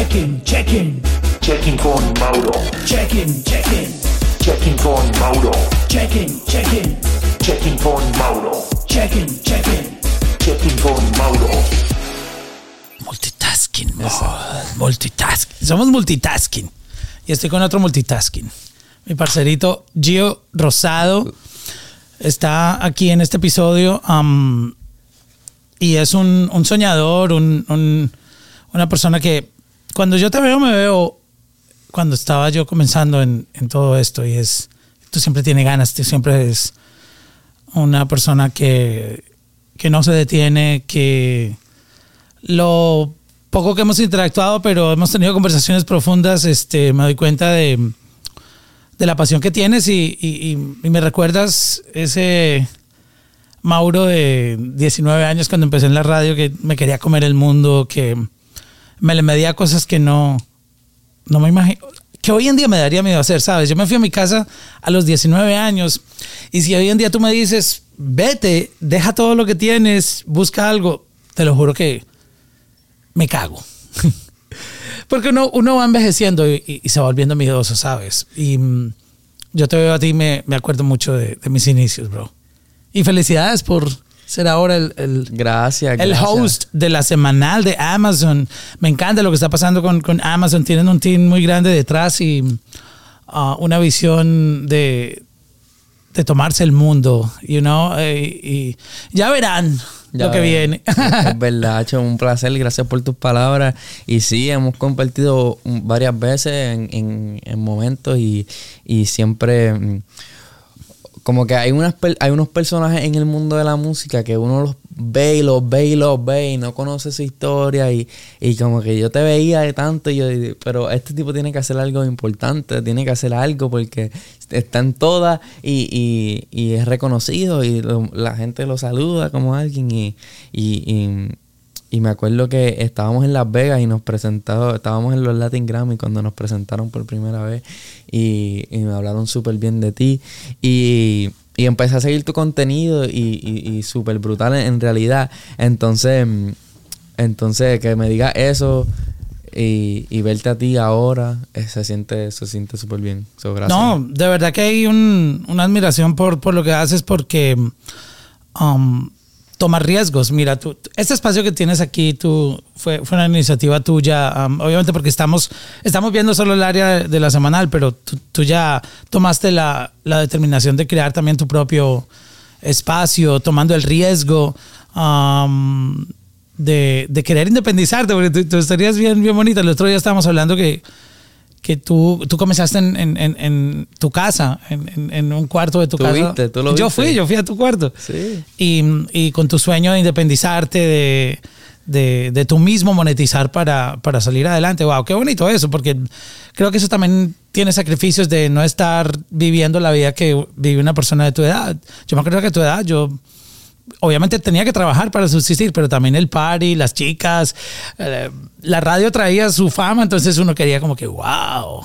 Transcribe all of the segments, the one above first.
Check-in, check-in, Checking con Mauro. check-in, check-in, Checking con Mauro. check-in, check-in, Checking con Mauro. check-in, check-in. Checking con Mauro. Multitasking. mode, Multitasking. Somos multitasking. Y estoy con otro multitasking. Mi parcerito Gio Rosado está aquí en este episodio. y es un, un soñador, un- un- una persona que cuando yo te veo, me veo cuando estaba yo comenzando en, todo esto. Y es, tú siempre tienes ganas, tú siempre es una persona que, que no se detiene, que lo poco que hemos interactuado, pero hemos tenido conversaciones profundas, este, me doy cuenta de, de la pasión que tienes y- y me recuerdas ese Mauro de 19 años cuando empecé en la radio que me quería comer el mundo, que me le medía cosas que no, no me imagino, que hoy en día me daría miedo hacer, ¿sabes? Yo me fui a mi casa a los 19 años y si hoy en día tú me dices, vete, deja todo lo que tienes, busca algo, te lo juro que me cago. Porque uno, uno va envejeciendo y, se va volviendo miedoso, ¿sabes? Y mm, yo te veo a ti me, me acuerdo mucho de, de mis inicios, bro. Y felicidades por ser ahora el, el, Gracias. el gracias. host de la semanal de Amazon. Me encanta lo que está pasando con, con Amazon. Tienen un team muy grande detrás y uh, una visión de, de tomarse el mundo, you know, eh, y ya verán Ya lo que viene. Es verdad, Hacho, un placer, gracias por tus palabras. Y sí, hemos compartido varias veces en, en- en momentos y, y siempre mm, como que hay unas hay unos personajes en el mundo de la música que uno los ve y los ve y los ve y no conoce su historia y, y como que yo te veía de tanto y yo pero este tipo tiene que hacer algo importante, tiene que hacer algo porque está en todas y, y- es reconocido y la gente lo saluda como alguien y, y- me acuerdo que estábamos en Las Vegas y nos presentaron, estábamos en los Latin Grammy cuando nos presentaron por primera vez y, y me hablaron súper bien de ti y, y empecé a seguir tu contenido y, y, súper brutal en, realidad. Entonces, entonces que me digas eso y, verte a ti ahora, eh, se siente se siente súper bien. No, de verdad que hay un- una admiración por, por lo que haces porque um, tomas riesgos. Mira, tú, este espacio que tienes aquí tú, fue, fue una iniciativa tuya, obviamente porque estamos, estamos viendo solo el área de la semanal, pero tú, tú ya tomaste la, la determinación de crear también tu propio espacio, tomando el riesgo. de, de querer independizarte, porque tú, tú estarías bien, bien bonita. El otro día estábamos hablando que, que tú, tú comenzaste en, en- en- en tu casa, en, un cuarto de tu Tú casa. viste, tú lo yo viste. fui, yo fui a tu cuarto. Sí. Y, y con tu sueño de independizarte, de, de, de tú mismo monetizar para, para salir adelante. Wow, qué bonito eso, porque creo que eso también tiene sacrificios de no estar viviendo la vida que vive una persona de tu edad. Yo me acuerdo que a tu edad yo obviamente tenía que trabajar para subsistir, pero también el party, las chicas, eh, la radio traía su fama, entonces uno quería como que, wow,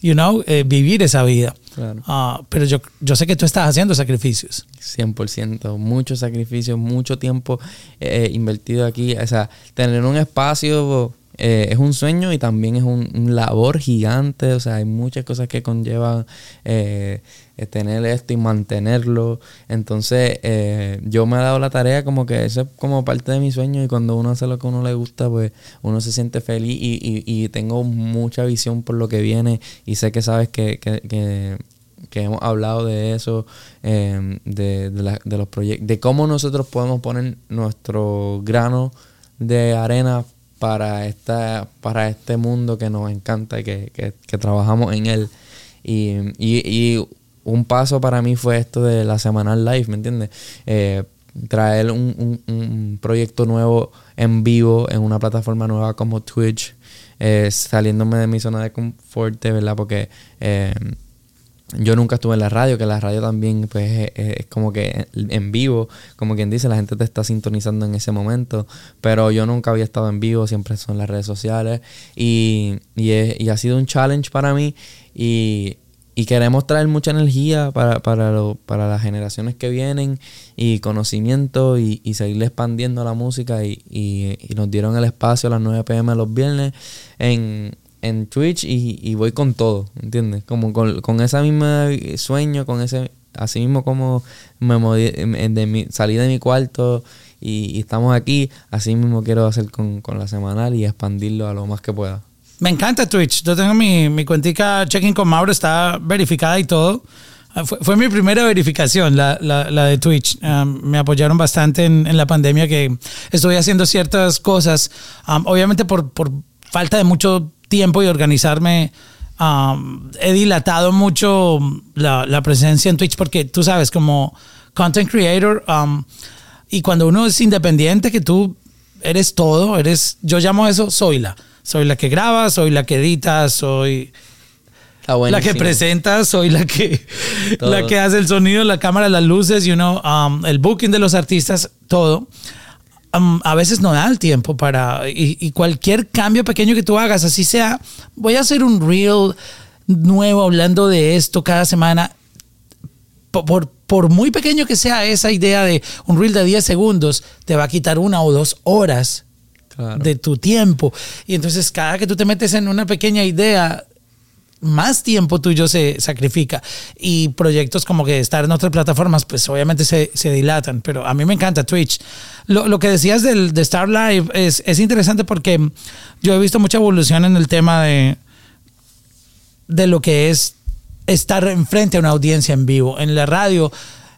you know, eh, vivir esa vida. Claro. Ah, pero yo, yo sé que tú estás haciendo sacrificios. 100%, mucho sacrificio, mucho tiempo eh, invertido aquí. O sea, tener un espacio eh, es un sueño y también es un, labor gigante. O sea, hay muchas cosas que conllevan eh, eh, tener esto y mantenerlo. Entonces, eh, yo me he dado la tarea como que eso es como parte de mi sueño y cuando uno hace lo que a uno le gusta, pues uno se siente feliz y, y- y tengo mucha visión por lo que viene y sé que sabes que, que- que- hemos hablado de eso, eh, de, de de los proyectos, de cómo nosotros podemos poner nuestro grano de arena para esta, para este mundo que nos encanta y que, que- trabajamos en él. Y, y- y un paso para mí fue esto de la semanal live, ¿me entiendes? Eh, traer un, un- un proyecto nuevo en vivo en una plataforma nueva como Twitch, eh, saliéndome de mi zona de confort, ¿verdad? Porque eh, yo nunca estuve en la radio, que la radio también pues es, como que en vivo, como quien dice, la gente te está sintonizando en ese momento, pero yo nunca había estado en vivo, siempre son las redes sociales y, y, es- y ha sido un challenge para mí y, y queremos traer mucha energía para, para, lo- para las generaciones que vienen y conocimiento y, y seguir expandiendo la música y nos dieron el espacio a las 9 pm los viernes en, en Twitch y, y voy con todo, ¿entiendes? Como con, con ese mismo sueño, con ese, así mismo como me em, de mi, salí de mi cuarto y, y estamos aquí, así mismo quiero hacer con, con la semanal y expandirlo a lo más que pueda. Me encanta Twitch. Yo tengo mi, mi cuentica Checking con Mauro, está verificada y todo. Ah, Fue, fue mi primera verificación, la, la, la de Twitch. Me apoyaron bastante en, en la pandemia que estoy haciendo ciertas cosas. Obviamente por, por falta de mucho tiempo y organizarme, um, he dilatado mucho la, la presencia en Twitch porque tú sabes, como content creator, um, y cuando uno es independiente, que tú eres todo, eres, yo llamo eso, soy la. Soy la que graba, soy la que edita, soy la que presenta, soy la que, Todo. la que hace el sonido, la cámara, las luces, you know, um, el booking de los artistas, todo. Um, a veces no da el tiempo para. Y, y cualquier cambio pequeño que tú hagas, así sea, voy a hacer un reel nuevo hablando de esto cada semana. Por, por, por muy pequeño que sea esa idea de un reel de 10 segundos, te va a quitar una o dos horas Claro. de tu tiempo. Y entonces cada que tú te metes en una pequeña idea, más tiempo tuyo se sacrifica. Y proyectos como que estar en otras plataformas, pues obviamente se, se dilatan. Pero a mí me encanta Twitch. Lo, lo que decías del, de Star Live es, es interesante porque yo he visto mucha evolución en el tema de, de lo que es estar enfrente a una audiencia en vivo. En la radio,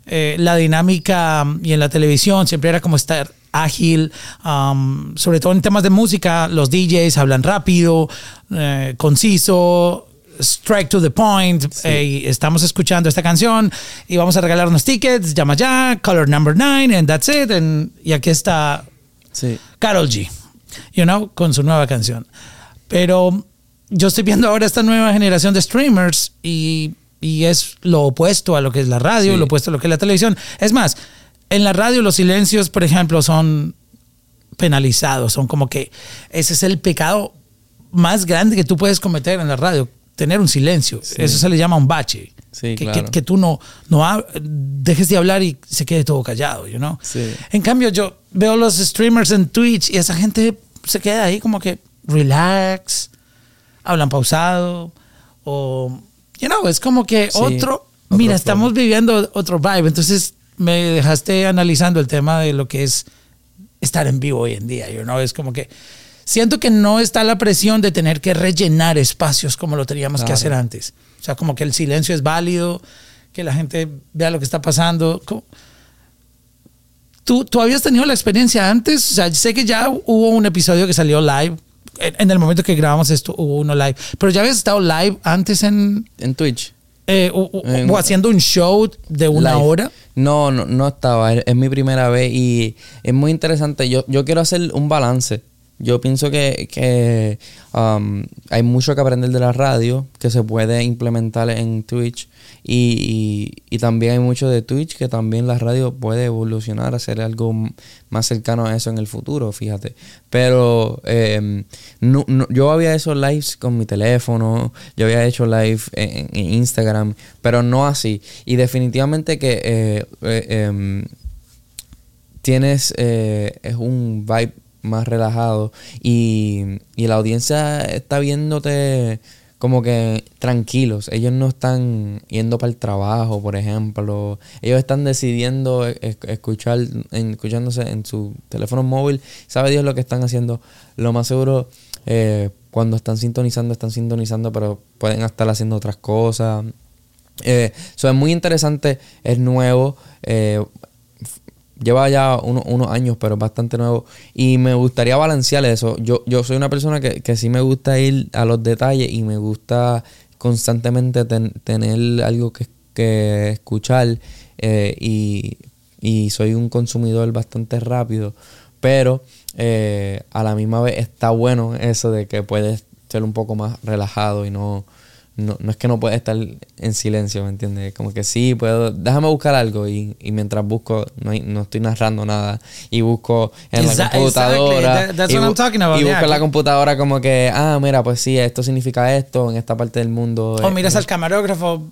eh, la dinámica y en la televisión siempre era como estar ágil, um, sobre todo en temas de música, los DJs hablan rápido, eh, conciso, strike to the point, eh, y estamos escuchando esta canción y vamos a regalar unos tickets, llama ya, color number nine, and that's it, and- y aquí está Sí. Carol G, you know, con su nueva canción. Pero yo estoy viendo ahora esta nueva generación de streamers y, y es lo opuesto a lo que es la radio, Sí. lo opuesto a lo que es la televisión. Es más, en la radio los silencios, por ejemplo, son penalizados, son como que ese es el pecado más grande que tú puedes cometer en la radio, tener un silencio. Eso se le llama un bache. Sí, que, claro. que- que tú no, no dejes de hablar y se quede todo callado, you know? Sí. En cambio, yo veo los streamers en Twitch y esa gente se queda ahí como que relax, hablan pausado, o, you know, es como que Sí, otro, otro mira, flow. estamos viviendo otro vibe. Entonces me dejaste analizando el tema de lo que es estar en vivo hoy en día, you know? Es como que siento que no está la presión de tener que rellenar espacios como lo teníamos que hacer antes. O sea, como que el silencio es válido, que la gente vea lo que está pasando. ¿Tú, ¿Tú habías tenido la experiencia antes? O sea, sé que ya hubo un episodio que salió live. En, en el momento que grabamos esto hubo uno live. Pero ya habías estado live antes en... En Twitch. eh, o, o- En- o haciendo un show de una Live. hora. No, no, no estaba. Es, es mi primera vez y es muy interesante. Yo, yo quiero hacer un balance. Yo pienso que, que um, hay mucho que aprender de la radio que se puede implementar en Twitch y, y- también hay mucho de Twitch que también la radio puede evolucionar a ser algo más cercano a eso en el futuro, fíjate. Pero eh, no- no- yo había hecho lives con mi teléfono, yo había hecho live en, en Instagram, pero no así. Y definitivamente que eh, eh, em, tienes eh, es un vibe más relajado y, y la audiencia está viéndote como que tranquilos. Ellos no están yendo para el trabajo, por ejemplo. Ellos están decidiendo e- e- escuchar, escuchándose en su teléfono móvil. Sabe Dios lo que están haciendo. Lo más seguro, eh, cuando están sintonizando, están sintonizando, pero pueden estar haciendo otras cosas. Eh, eso es muy interesante, es nuevo. eh, lleva ya uno- unos años, pero es bastante nuevo. Y me gustaría balancear eso. Yo, yo soy una persona que, que sí me gusta ir a los detalles y me gusta constantemente ten- tener algo que, que escuchar. eh, y, y soy un consumidor bastante rápido. Pero eh, a la misma vez está bueno eso de que puedes ser un poco más relajado y no, no, no es que no puedes estar en silencio, ¿me entiendes? Como que sí, puedo, déjame buscar algo y, y mientras busco, no, hay- no estoy narrando nada y busco en la computadora. exactly. That's y, what I'm talking about, y yeah. busco en la computadora como que, ah, mira, pues sí, esto significa esto en esta parte del mundo. O eh, miras eh, al camarógrafo.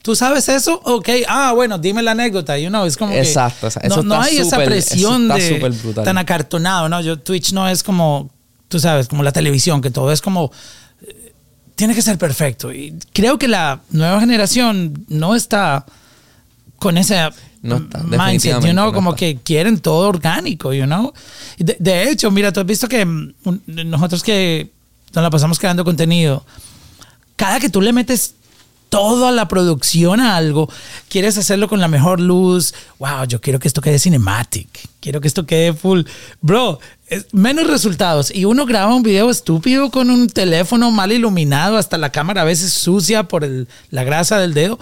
¿Tú sabes eso? Ok. Ah, bueno, dime la anécdota. You know, es como que Exacto, o sea, no, eso no hay esa presión de tan acartonado, ¿no? Yo, Twitch no es como, tú sabes, como la televisión, que todo es como tiene que ser perfecto. Y creo que la nueva generación no está con ese No está, mindset, you know, no como está. que quieren todo orgánico, you know. De, de hecho, mira, tú has visto que mm, nosotros que nos la pasamos creando contenido, cada que tú le metes toda la producción a algo, quieres hacerlo con la mejor luz. Wow, yo quiero que esto quede cinematic. Quiero que esto quede full. Bro, menos resultados. Y uno graba un video estúpido con un teléfono mal iluminado, hasta la cámara a veces sucia por la grasa del dedo.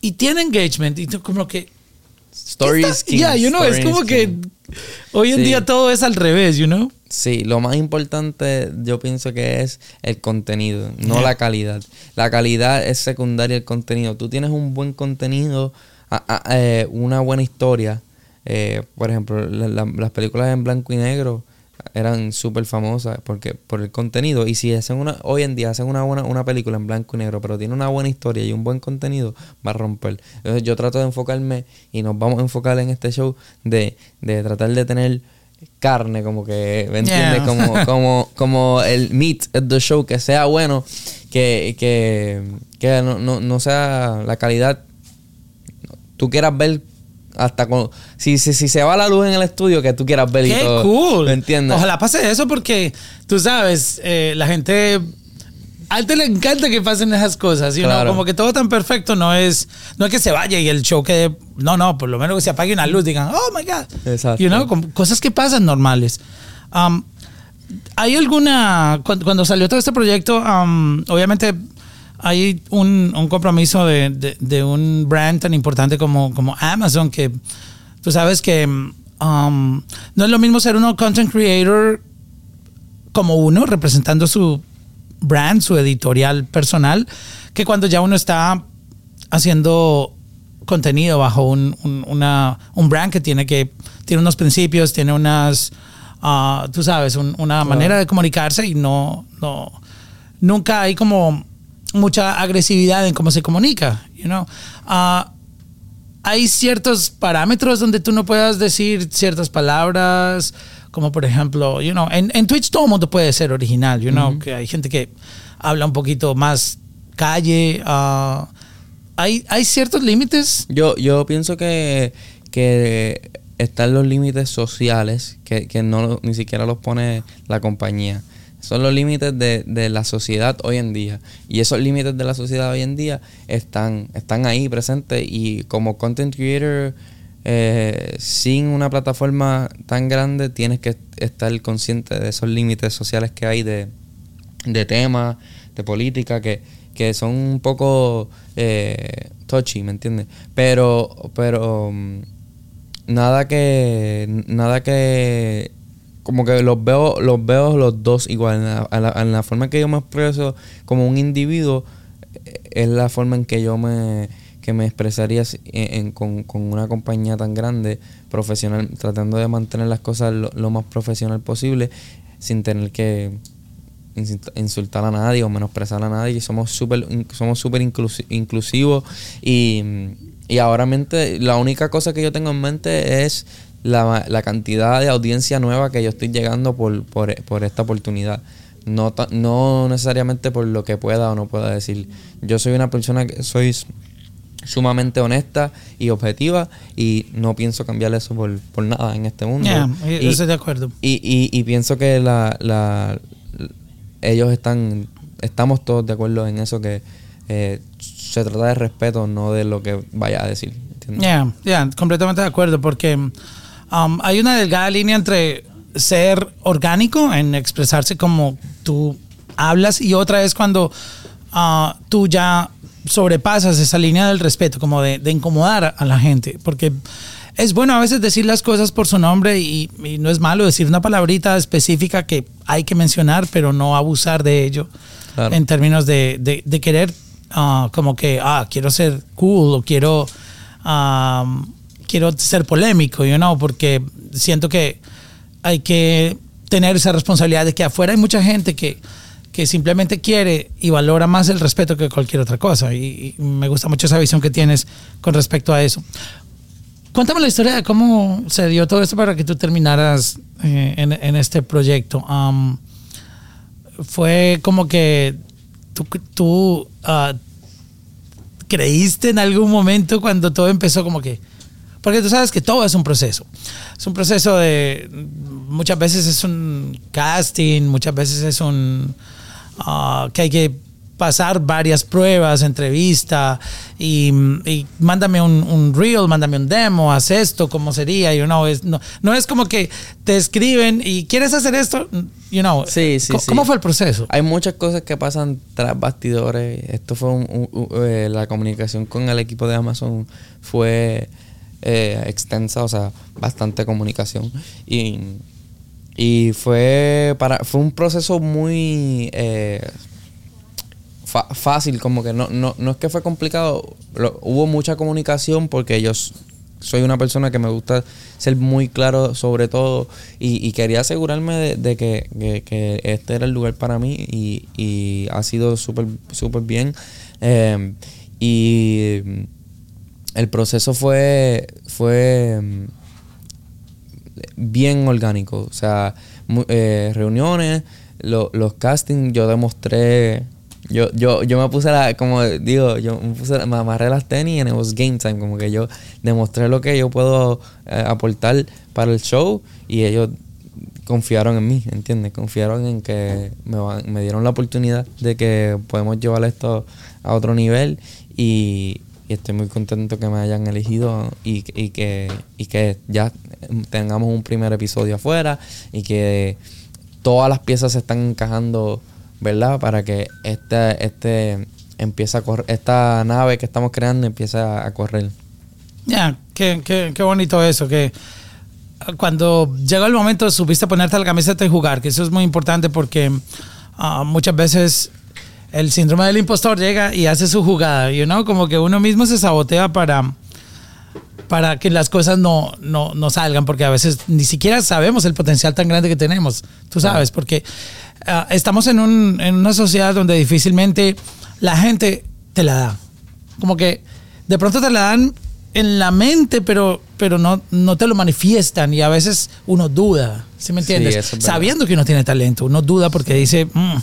Y tiene engagement. Y como que. Stories Ya, you know, es como que hoy en Sí. día todo es al revés, you know. Sí, lo más importante yo pienso que es el contenido, no Yeah. la calidad. La calidad es secundaria al contenido. Tú tienes un buen contenido, a- a- eh, una buena historia. eh, por ejemplo, la- la- las películas en blanco y negro eran súper famosas porque por el contenido. Y si hacen una, hoy en día hacen una buena una película en blanco y negro, pero tiene una buena historia y un buen contenido, va a romper. Entonces yo trato de enfocarme y nos vamos a enfocar en este show de, de tratar de tener carne, como que, ¿me entiendes? Yeah. Como, como, como el meat of the show, que sea bueno, que, que, que no, no, no sea la calidad. Tú quieras ver hasta con. Si, si, si se va la luz en el estudio, que tú quieras ver y Qué todo. cool. ¿Me entiendes? Ojalá pase eso porque tú sabes, eh, la gente a él te le encanta que pasen esas cosas, you know, Claro. como que todo tan perfecto no es no es que se vaya y el show quede no, no, por lo menos que se apague una luz, digan, "Oh my god." Exacto. You know, cosas que pasan normales. Um, ¿Hay alguna, cuando, cuando salió todo este proyecto, um, obviamente hay un, un compromiso de, de- de un brand tan importante como, como Amazon, que tú sabes que um, no es lo mismo ser uno content creator como uno, representando su brand, su editorial personal, que cuando ya uno está haciendo contenido bajo un, un- una, un brand que tiene que tiene unos principios, tiene unas, ah, tú sabes, un- una manera de comunicarse y no, no, nunca hay como mucha agresividad en cómo se comunica, you know. Ah, hay ciertos parámetros donde tú no puedas decir ciertas palabras, como por ejemplo, you know, en, en Twitch todo el mundo puede ser original, you know, que hay gente que habla un poquito más calle. ah, hay, hay ciertos límites. Yo, yo pienso que, que están los límites sociales que, que no ni siquiera los pone la compañía. Son los límites de, de la sociedad hoy en día. Y esos límites de la sociedad hoy en día están, están ahí presentes. Y como content creator, eh, sin una plataforma tan grande, tienes que estar consciente de esos límites sociales que hay de, de temas, de política, que, que son un poco eh, touchy, ¿me entiendes? Pero, pero mm, nada que, nada que, como que los veo, los veo los dos igual, en la, forma en que yo me expreso como un individuo, eh, es la forma en que yo me que me expresaría con, con una compañía tan grande, profesional, tratando de mantener las cosas lo, más profesional posible, sin tener que insulta- insultar a nadie o menosprezar a nadie. Somos súper somos inclusi- inclusivos y, y ahora mente, la única cosa que yo tengo en mente es la, la cantidad de audiencia nueva que yo estoy llegando por, por, por esta oportunidad. No, no necesariamente por lo que pueda o no pueda decir. Yo soy una persona que soy sumamente honesta y objetiva y no pienso cambiar eso por, por nada en este mundo. Yeah, Y- estoy de acuerdo. y, y, y pienso que la, la, ellos están, estamos todos de acuerdo en eso que eh, se trata de respeto, no de lo que vaya a decir. ¿entiendes? Yeah, yeah, completamente de acuerdo, porque um, hay una delgada línea entre ser orgánico, en expresarse como tú hablas, y otra es cuando ah, tú ya sobrepasas esa línea del respeto, como de, de incomodar a la gente, porque es bueno a veces decir las cosas por su nombre y, y no es malo decir una palabrita específica que hay que mencionar, pero no abusar de ello. Claro. en términos de, de- de querer ah, como que, ah, quiero ser cool o quiero, ah, quiero ser polémico, you know, porque siento que hay que tener esa responsabilidad de que afuera hay mucha gente que, que simplemente quiere y valora más el respeto que cualquier otra cosa. Y, me gusta mucho esa visión que tienes con respecto a eso. Cuéntame la historia de cómo se dio todo esto para que tú terminaras eh, en, este proyecto. Am, fue como que tú, tú ah, creíste en algún momento cuando todo empezó como que... Porque tú sabes que todo es un proceso. Es un proceso de... Muchas veces es un casting, muchas veces es un... ah, que hay que pasar varias pruebas, entrevista y, y mándame un, un reel, mándame un demo, haz esto, cómo sería, you know, es, no, no es como que te escriben y quieres hacer esto, you know. Sí, sí, ¿Cómo, sí. cómo fue el proceso? Hay muchas cosas que pasan tras bastidores. Esto fue un- un- un- eh, la comunicación con el equipo de Amazon fue eh, extensa, o sea, bastante comunicación. Y, y fue para fue un proceso muy eh, fácil, como que no, no, no es que fue complicado, hubo mucha comunicación porque yo soy una persona que me gusta ser muy claro sobre todo y, quería asegurarme de, que, que- este era el lugar para mí y, ha sido súper súper bien. Eh, y el proceso fue, fue mm, bien orgánico. O sea, eh, reuniones, lo- los castings, yo demostré. Yo, yo, yo me puse la, como digo, yo me puse, me amarré las tenis and it was game time. Como que yo demostré lo que yo puedo eh, aportar para el show y ellos confiaron en mí, ¿entiendes? Confiaron en que me, me dieron la oportunidad de que podemos llevar esto a otro nivel y, y estoy muy contento que me hayan elegido y, y que, y que ya tengamos un primer episodio afuera y que todas las piezas se están encajando, ¿verdad? Para que este, este empiece a correr, esta nave que estamos creando empiece a, correr. Ya, qué, qué, qué bonito eso, que cuando llegó el momento supiste ponerte la camiseta y jugar, que eso es muy importante porque ah, muchas veces el síndrome del impostor llega y hace su jugada, you know, como que uno mismo se sabotea para, para que las cosas no, no, no salgan, porque a veces ni siquiera sabemos el potencial tan grande que tenemos, tú sabes, porque ah, estamos en, un, en una sociedad donde difícilmente la gente te la da. Como que de pronto te la dan en la mente, pero, pero no, no te lo manifiestan y a veces uno duda, ¿sí me entiendes? Sí. Sabiendo que uno tiene talento, uno duda porque dice, "Mm,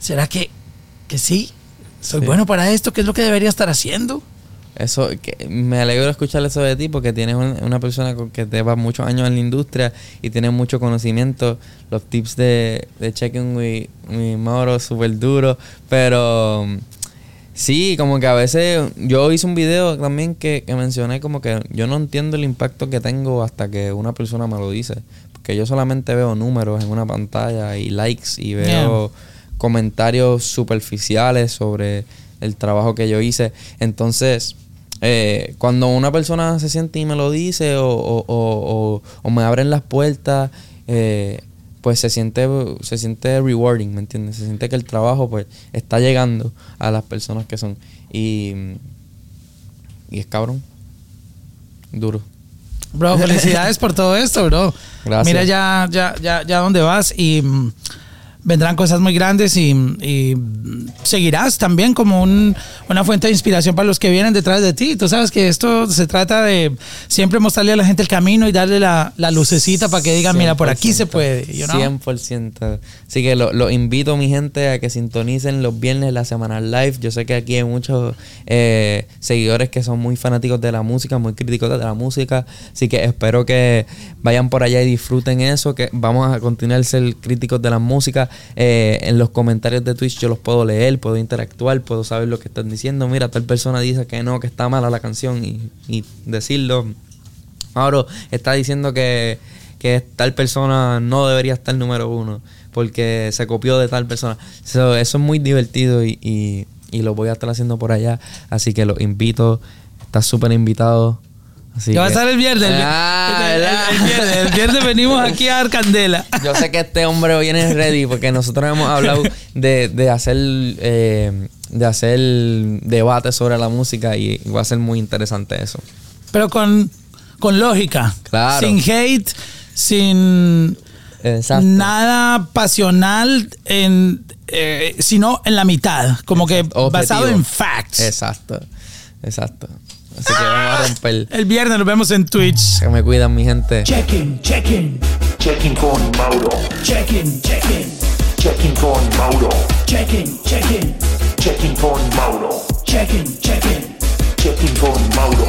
¿será que, que sí? ¿Soy Sí. bueno para esto? ¿Qué es lo que debería estar haciendo? Eso, que me alegro escuchar eso de ti porque tienes un- una persona que lleva muchos años en la industria y tienes mucho conocimiento. Los tips de, de Checking with, with Mauro súper duros, pero sí, como que a veces yo hice un video también que, que mencioné como que yo no entiendo el impacto que tengo hasta que una persona me lo dice. Porque yo solamente veo números en una pantalla y likes y veo comentarios superficiales sobre el trabajo que yo hice. Entonces, eh, cuando una persona se siente y me lo dice o, o- o- me abren las puertas, eh, pues se siente, se siente rewarding, ¿me entiendes? Se siente que el trabajo pues está llegando a las personas que son. Y, y es cabrón. Duro. Bro, felicidades por todo esto, bro. Gracias. Mira ya, ya, ya, ya dónde vas y vendrán cosas muy grandes y, seguirás también como un- una fuente de inspiración para los que vienen detrás de ti. Tú sabes que esto se trata de siempre mostrarle a la gente el camino y darle la, lucecita para que digan, mira, por aquí se 100%, puede. you know? 100%. Así que los lo invito, mi gente, a que sintonicen los viernes la semana live. Yo sé que aquí hay muchos eh, seguidores que son muy fanáticos de la música, muy críticos de la música. Así que espero que vayan por allá y disfruten eso. Que vamos a continuar ser críticos de la música. Eh, en los comentarios de Twitch yo los puedo leer, puedo interactuar, puedo saber lo que están diciendo. Mira, tal persona dice que no, que está mala la canción y, y decirlo. Ahora está diciendo que, que tal persona no debería estar número uno porque se copió de tal persona. So, eso es muy divertido y, y, y lo voy a estar haciendo por allá. Así que los invito. Estás súper invitado Así ¿Qué va a estar el viernes? El, Ah, el- el- ¿verdad? el viernes, el viernes venimos aquí a dar candela. Yo sé que este hombre viene ready porque nosotros hemos hablado de, de hacer eh, de hacer debate sobre la música y va a ser muy interesante eso. Pero con, con lógica. Claro. Sin hate, sin Exacto. nada pasional, en, eh, sino en la mitad. Como que Objetivo. basado en facts. Exacto. Exacto. Así que vamos a romper. El viernes nos vemos en Twitch. Que me cuidan mi gente. Check-in, check-in, Checking con Mauro. check-in, check-in, Checking con Mauro. check-in, check-in, Checking con Mauro. check-in, check-in. Checking con Mauro.